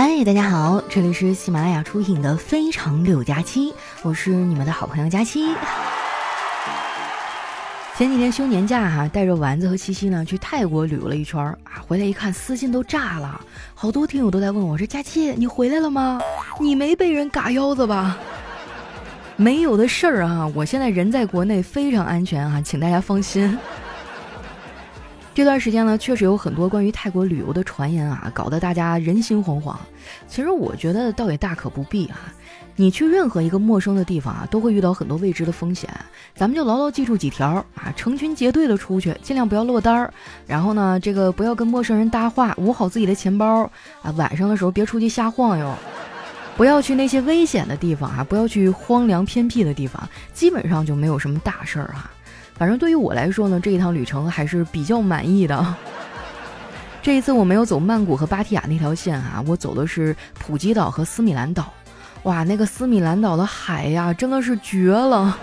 嗨，大家好，这里是喜马拉雅出品的《非常六加七》，我是你们的好朋友佳期。前几天休年假哈，带着丸子和七七呢去泰国旅游了一圈啊，回来一看私信都炸了，好多听友都在问我说：“佳期，你回来了吗？你没被人嘎腰子吧？” 没有的事儿啊，我现在人在国内非常安全啊，请大家放心。这段时间呢，确实有很多关于泰国旅游的传言啊，搞得大家人心惶惶。其实我觉得倒也大可不必啊。你去任何一个陌生的地方啊，都会遇到很多未知的风险。咱们就牢牢记住几条啊：成群结队的出去，尽量不要落单儿。然后呢，这个不要跟陌生人搭话，捂好自己的钱包啊。晚上的时候别出去瞎晃悠，不要去那些危险的地方啊，不要去荒凉偏僻的地方，基本上就没有什么大事儿哈。反正对于我来说呢，这一趟旅程还是比较满意的。这一次我没有走曼谷和芭提雅那条线啊，我走的是普吉岛和斯米兰岛。哇，那个斯米兰岛的海呀，真的是绝了，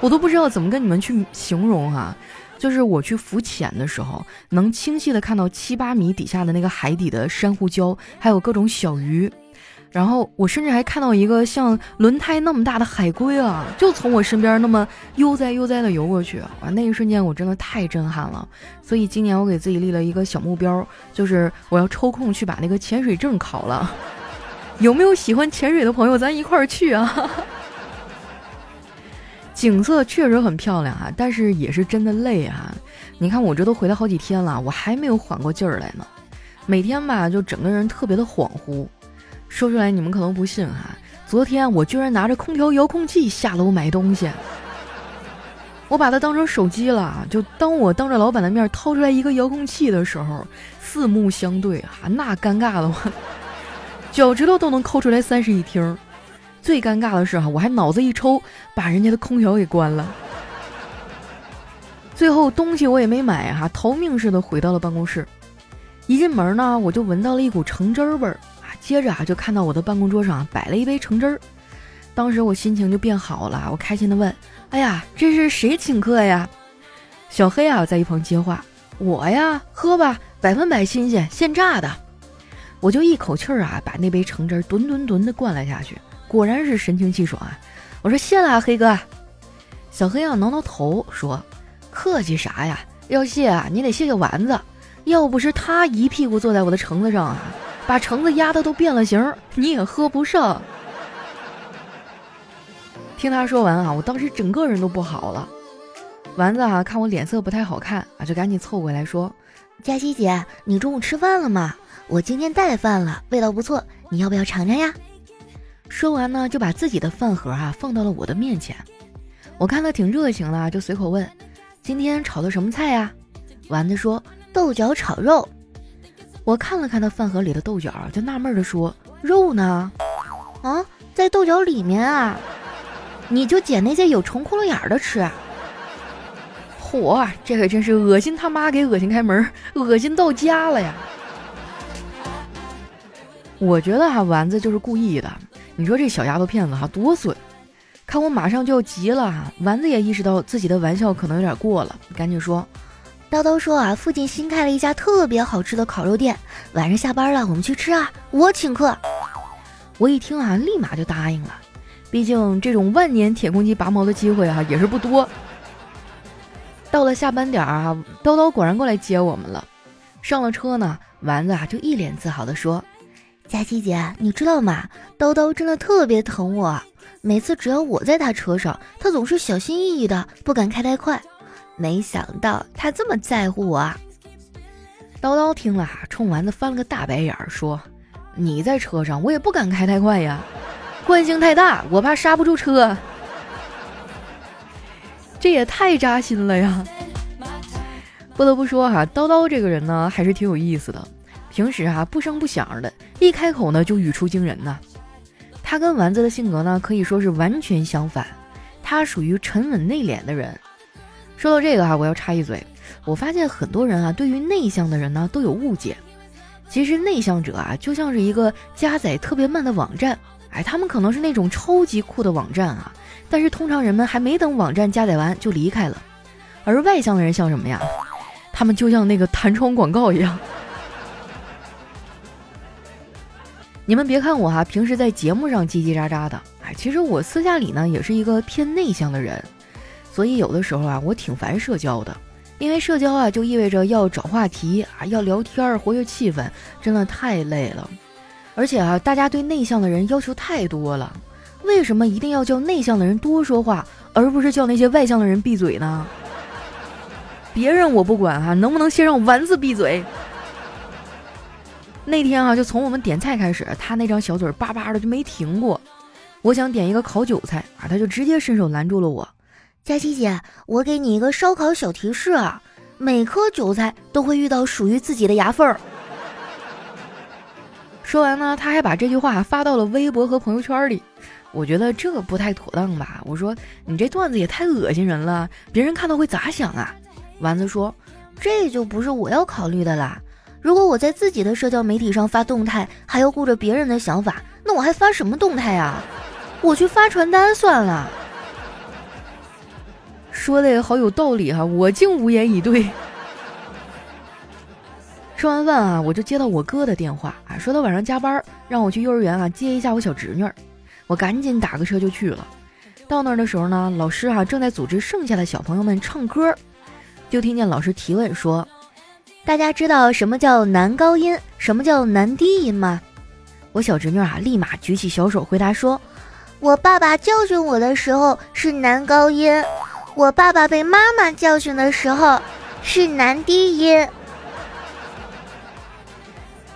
我都不知道怎么跟你们去形容哈。就是我去浮潜的时候，能清晰的看到七八米底下的那个海底的珊瑚礁，还有各种小鱼。然后我甚至还看到一个像轮胎那么大的海龟啊，就从我身边那么悠哉悠哉的游过去，哇，那一瞬间我真的太震撼了。所以今年我给自己立了一个小目标，就是我要抽空去把那个潜水证考了。有没有喜欢潜水的朋友，咱一块儿去啊？景色确实很漂亮啊，但是也是真的累啊。你看我这都回来好几天了，我还没有缓过劲儿来呢。每天吧，就整个人特别的恍惚。说出来你们可能不信哈，昨天我居然拿着空调遥控器下楼买东西，我把它当成手机了。就当我当着老板的面掏出来一个遥控器的时候，四目相对啊，那尴尬的我脚趾头都能抠出来三室一厅。最尴尬的是哈，我还脑子一抽，把人家的空调给关了。最后东西我也没买哈，逃命似的回到了办公室。一进门呢，我就闻到了一股橙汁味儿。接着啊，就看到我的办公桌上摆了一杯橙汁儿，当时我心情就变好了，我开心的问：“哎呀，这是谁请客呀？”小黑啊在一旁接话：“我呀，喝吧，百分百新鲜，现榨的。”我就一口气儿啊把那杯橙汁儿吨吨吨的灌了下去，果然是神清气爽啊！我说谢了，黑哥。小黑啊挠挠头说：“客气啥呀？要谢啊，你得谢谢丸子，要不是他一屁股坐在我的橙子上啊。”把橙子压的都变了形，你也喝不上。听他说完啊，我当时整个人都不好了。丸子啊，看我脸色不太好看啊，就赶紧凑过来说：“佳琪姐，你中午吃饭了吗？我今天带饭了，味道不错，你要不要尝尝呀？”说完呢，就把自己的饭盒啊放到了我的面前。我看他挺热情的，就随口问：“今天炒的什么菜呀？”丸子说：“豆角炒肉。”我看了看他饭盒里的豆角，就纳闷的说：“肉呢？啊，在豆角里面啊！你就捡那些有虫窟窿眼的吃。”嚯，这可真是恶心他妈给恶心开门，恶心到家了呀！我觉得哈丸子就是故意的。你说这小丫头片子哈多损！看我马上就要急了，丸子也意识到自己的玩笑可能有点过了，赶紧说。叨叨说啊，附近新开了一家特别好吃的烤肉店，晚上下班了，我们去吃啊，我请客。我一听啊，立马就答应了，毕竟这种万年铁公鸡拔毛的机会啊也是不多。到了下班点啊，叨叨果然过来接我们了。上了车呢，丸子啊就一脸自豪地说：“佳琪姐，你知道吗？叨叨真的特别疼我，每次只要我在他车上，他总是小心翼翼的，不敢开太快。”没想到他这么在乎我。叨叨听了，冲丸子翻了个大白眼儿，说：“你在车上，我也不敢开太快呀，惯性太大，我怕刹不住车。”这也太扎心了呀！不得不说哈，叨叨这个人呢，还是挺有意思的。平时哈不声不响的，一开口呢就语出惊人呐。他跟丸子的性格呢，可以说是完全相反。他属于沉稳内敛的人。说到这个哈，我要插一嘴，我发现很多人啊，对于内向的人呢都有误解。其实内向者啊，就像是一个加载特别慢的网站，哎，他们可能是那种超级酷的网站啊，但是通常人们还没等网站加载完就离开了。而外向的人像什么呀？他们就像那个弹窗广告一样。你们别看我哈，平时在节目上叽叽喳喳的，哎，其实我私下里呢也是一个偏内向的人，所以有的时候啊，我挺烦社交的，因为社交啊就意味着要找话题啊，要聊天儿活跃气氛，真的太累了。而且啊，大家对内向的人要求太多了，为什么一定要叫内向的人多说话，而不是叫那些外向的人闭嘴呢？别人我不管哈，能不能先让丸子闭嘴？那天啊，就从我们点菜开始，他那张小嘴叭叭的就没停过。我想点一个烤韭菜啊，他就直接伸手拦住了我。佳琪姐，我给你一个烧烤小提示啊，每颗韭菜都会遇到属于自己的牙缝儿。说完呢，他还把这句话发到了微博和朋友圈里。我觉得这不太妥当吧？我说你这段子也太恶心人了，别人看到会咋想啊？丸子说，这就不是我要考虑的啦。如果我在自己的社交媒体上发动态，还要顾着别人的想法，那我还发什么动态啊？我去发传单算了。说的好有道理哈，我竟无言以对。吃完饭啊，我就接到我哥的电话啊，说他晚上加班，让我去幼儿园啊接一下我小侄女。我赶紧打个车就去了。到那儿的时候呢，老师啊正在组织剩下的小朋友们唱歌，就听见老师提问说。大家知道什么叫男高音，什么叫男低音吗？我小侄女啊，立马举起小手回答说：“我爸爸教训我的时候是男高音，我爸爸被妈妈教训的时候是男低音。”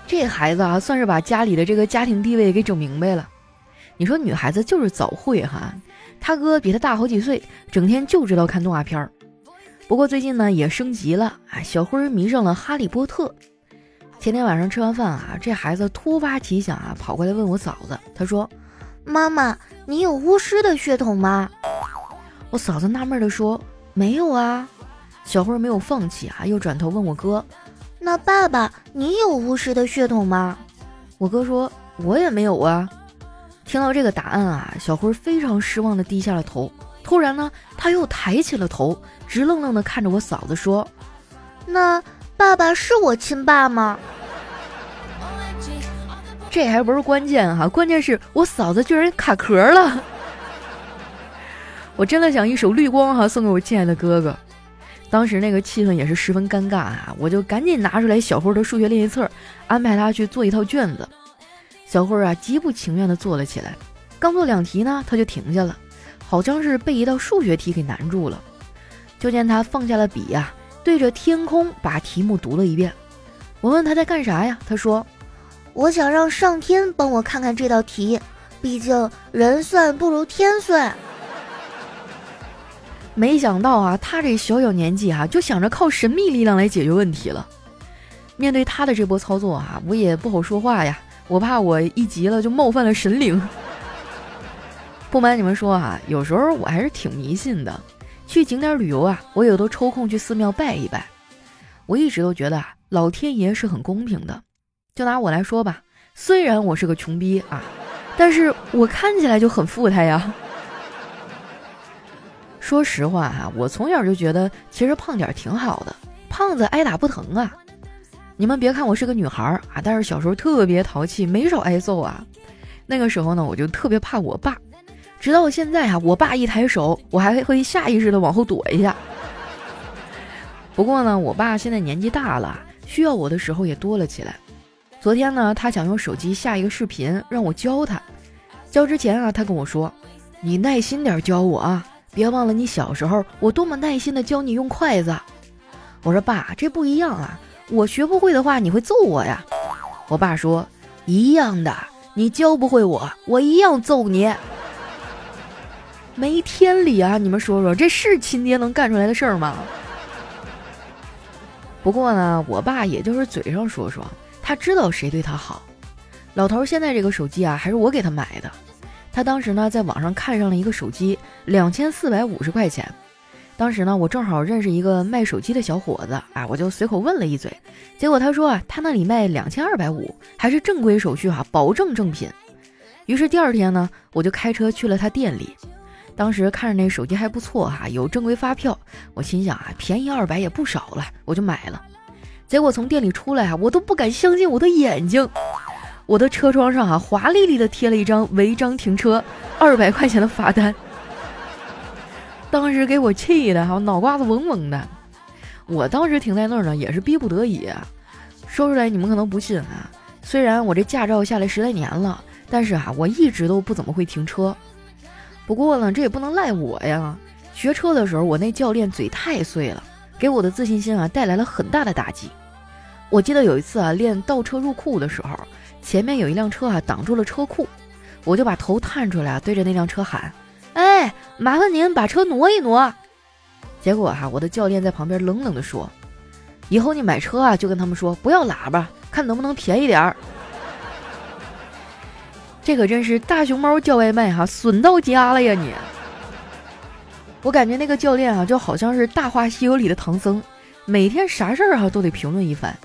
这孩子啊，算是把家里的这个家庭地位给整明白了。你说女孩子就是早会哈，他哥比他大好几岁，整天就知道看动画片儿。不过最近呢也升级了啊，小辉迷上了哈利波特。前天晚上吃完饭啊，这孩子突发奇想啊，跑过来问我嫂子，他说：“妈妈，你有巫师的血统吗？”我嫂子纳闷的说：“没有啊。”小辉没有放弃啊，又转头问我哥：“那爸爸，你有巫师的血统吗？”我哥说：“我也没有啊。”听到这个答案啊，小辉非常失望的低下了头。突然呢，他又抬起了头，直愣愣地看着我嫂子说：“那爸爸是我亲爸吗？”这还不是关键哈，关键是我嫂子居然卡壳了。我真的想一首《绿光》哈送给我亲爱的哥哥。当时那个气氛也是十分尴尬啊，我就赶紧拿出来小慧的数学练习册，安排他去做一套卷子。小慧啊，极不情愿地做了起来，刚做两题呢，他就停下了。好像是被一道数学题给难住了，就见他放下了笔呀，对着天空把题目读了一遍。我问他在干啥呀？他说：“我想让上天帮我看看这道题，毕竟人算不如天算。”没想到啊，他这小小年纪啊，就想着靠神秘力量来解决问题了。面对他的这波操作啊，我也不好说话呀，我怕我一急了就冒犯了神灵。不瞒你们说啊，有时候我还是挺迷信的。去景点旅游啊，我也都抽空去寺庙拜一拜。我一直都觉得啊，老天爷是很公平的。就拿我来说吧，虽然我是个穷逼啊，但是我看起来就很富态呀。说实话哈，我从小就觉得其实胖点挺好的，胖子挨打不疼啊。你们别看我是个女孩儿啊，但是小时候特别淘气，没少挨揍啊。那个时候呢，我就特别怕我爸。直到现在啊，我爸一抬手，我还会下意识的往后躲一下。不过呢，我爸现在年纪大了，需要我的时候也多了起来。昨天呢，他想用手机下一个视频，让我教他。教之前啊，他跟我说：“你耐心点教我啊，别忘了你小时候我多么耐心的教你用筷子。”我说：“爸，这不一样啊，我学不会的话，你会揍我呀。”我爸说：“一样的，你教不会我，我一样揍你。”没天理啊！你们说说，这是亲爹能干出来的事儿吗？不过呢，我爸也就是嘴上说说，他知道谁对他好。老头现在这个手机啊，还是我给他买的。他当时呢，在网上看上了一个手机，两千四百五十块钱。当时呢，我正好认识一个卖手机的小伙子啊，我就随口问了一嘴，结果他说啊，他那里卖两千二百五，还是正规手续哈，保证正品。于是第二天呢，我就开车去了他店里。当时看着那手机还不错哈，有正规发票，我心想啊，便宜二百也不少了，我就买了。结果从店里出来啊，我都不敢相信我的眼睛。我的车窗上啊华丽丽的贴了一张违章停车二百块钱的罚单。当时给我气的哈，脑瓜子嗡嗡的。我当时停在那儿呢，也是逼不得已。说出来你们可能不信啊，虽然我这驾照下来十来年了，但是啊，我一直都不怎么会停车。不过呢，这也不能赖我呀。学车的时候，我那教练嘴太碎了，给我的自信心啊带来了很大的打击。我记得有一次啊，练倒车入库的时候，前面有一辆车啊挡住了车库，我就把头探出来，对着那辆车喊：“哎，麻烦您把车挪一挪。”结果哈，我的教练在旁边冷冷地说：“以后你买车啊，就跟他们说不要喇叭，看能不能便宜点儿。”这可真是大熊猫叫外卖哈，损到家了呀你！我感觉那个教练啊，就好像是《大话西游》里的唐僧，每天啥事儿哈都得评论一番。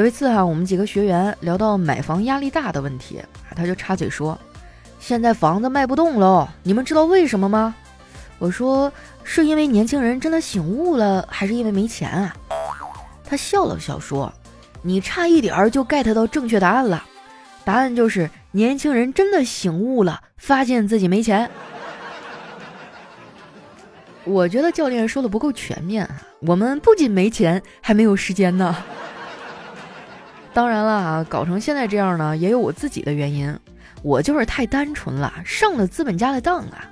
有一次哈，我们几个学员聊到买房压力大的问题，他就插嘴说：“现在房子卖不动喽，你们知道为什么吗？”我说：“是因为年轻人真的醒悟了，还是因为没钱啊？”他笑了笑说：“你差一点儿就 get 到正确答案了，答案就是年轻人真的醒悟了，发现自己没钱。”我觉得教练说的不够全面啊！我们不仅没钱，还没有时间呢。当然了啊，搞成现在这样呢，也有我自己的原因。我就是太单纯了，上了资本家的当啊。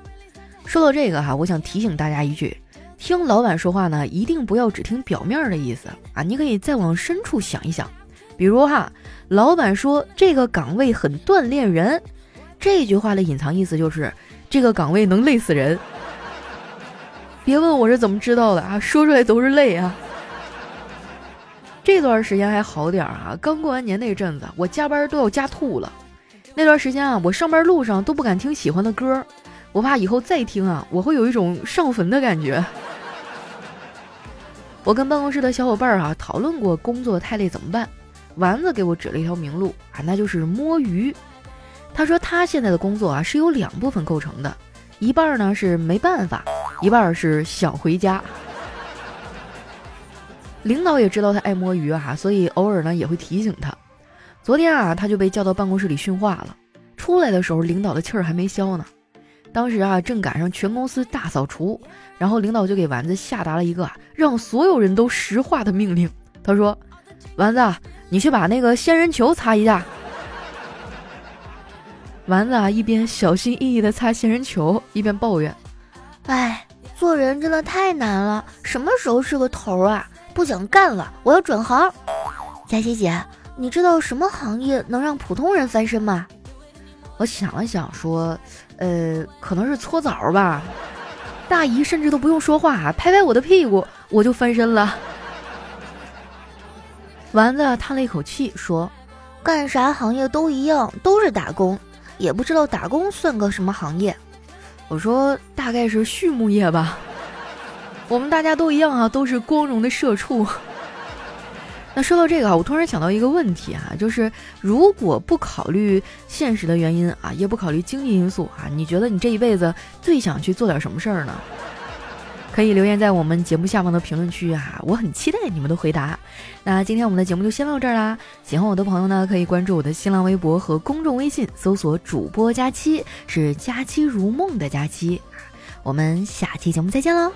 说到这个哈，我想提醒大家一句：听老板说话呢，一定不要只听表面的意思啊！你可以再往深处想一想。比如哈，老板说这个岗位很锻炼人，这句话的隐藏意思就是这个岗位能累死人。别问我是怎么知道的啊，说出来都是泪啊。这段时间还好点儿啊，刚过完年那阵子，我加班都要加吐了。那段时间啊，我上班路上都不敢听喜欢的歌，我怕以后再听啊，我会有一种上坟的感觉。我跟办公室的小伙伴儿啊讨论过工作太累怎么办，丸子给我指了一条明路啊，那就是摸鱼。他说他现在的工作啊是由两部分构成的，一半呢是没办法。一半是想回家，领导也知道他爱摸鱼啊，所以偶尔呢也会提醒他。昨天啊，他就被叫到办公室里训话了。出来的时候，领导的气儿还没消呢。当时啊，正赶上全公司大扫除，然后领导就给丸子下达了一个让所有人都石化的命令。他说：“丸子，你去把那个仙人球擦一下。”丸子啊，一边小心翼翼地擦仙人球，一边抱怨：“哎。”做人真的太难了，什么时候是个头啊？不想干了，我要转行。佳琪姐，你知道什么行业能让普通人翻身吗？我想了想，说，呃，可能是搓澡吧。大姨甚至都不用说话，拍拍我的屁股，我就翻身了。丸子叹了一口气，说：“干啥行业都一样，都是打工，也不知道打工算个什么行业。”我说大概是畜牧业吧，我们大家都一样啊，都是光荣的社畜。那说到这个啊，我突然想到一个问题啊，就是如果不考虑现实的原因啊，也不考虑经济因素啊，你觉得你这一辈子最想去做点什么事儿呢？可以留言在我们节目下方的评论区啊，我很期待你们的回答。那今天我们的节目就先到这儿啦，喜欢我的朋友呢，可以关注我的新浪微博和公众微信，搜索主播佳期，是佳期如梦的佳期。我们下期节目再见喽。